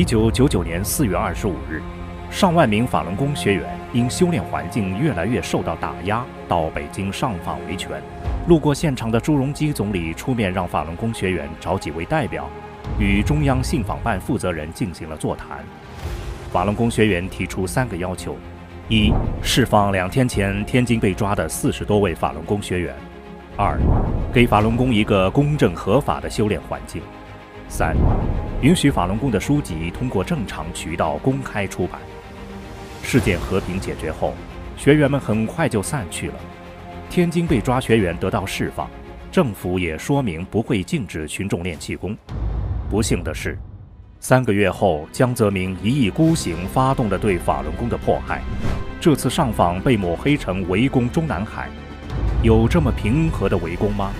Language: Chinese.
一九九九年四月二十五日，上万名法轮功学员因修炼环境越来越受到打压，到北京上访维权。路过现场的朱镕基总理出面让法轮功学员找几位代表，与中央信访办负责人进行了座谈。法轮功学员提出三个要求：一、释放两天前天津被抓的四十多位法轮功学员；二、给法轮功一个公正合法的修炼环境；三、允许法轮功的书籍通过正常渠道公开出版。事件和平解决后，学员们很快就散去了。天津被抓学员得到释放，政府也说明不会禁止群众练气功。不幸的是，三个月后，江泽民一意孤行发动了对法轮功的迫害。这次上访被抹黑成围攻中南海，有这么平和的围攻吗？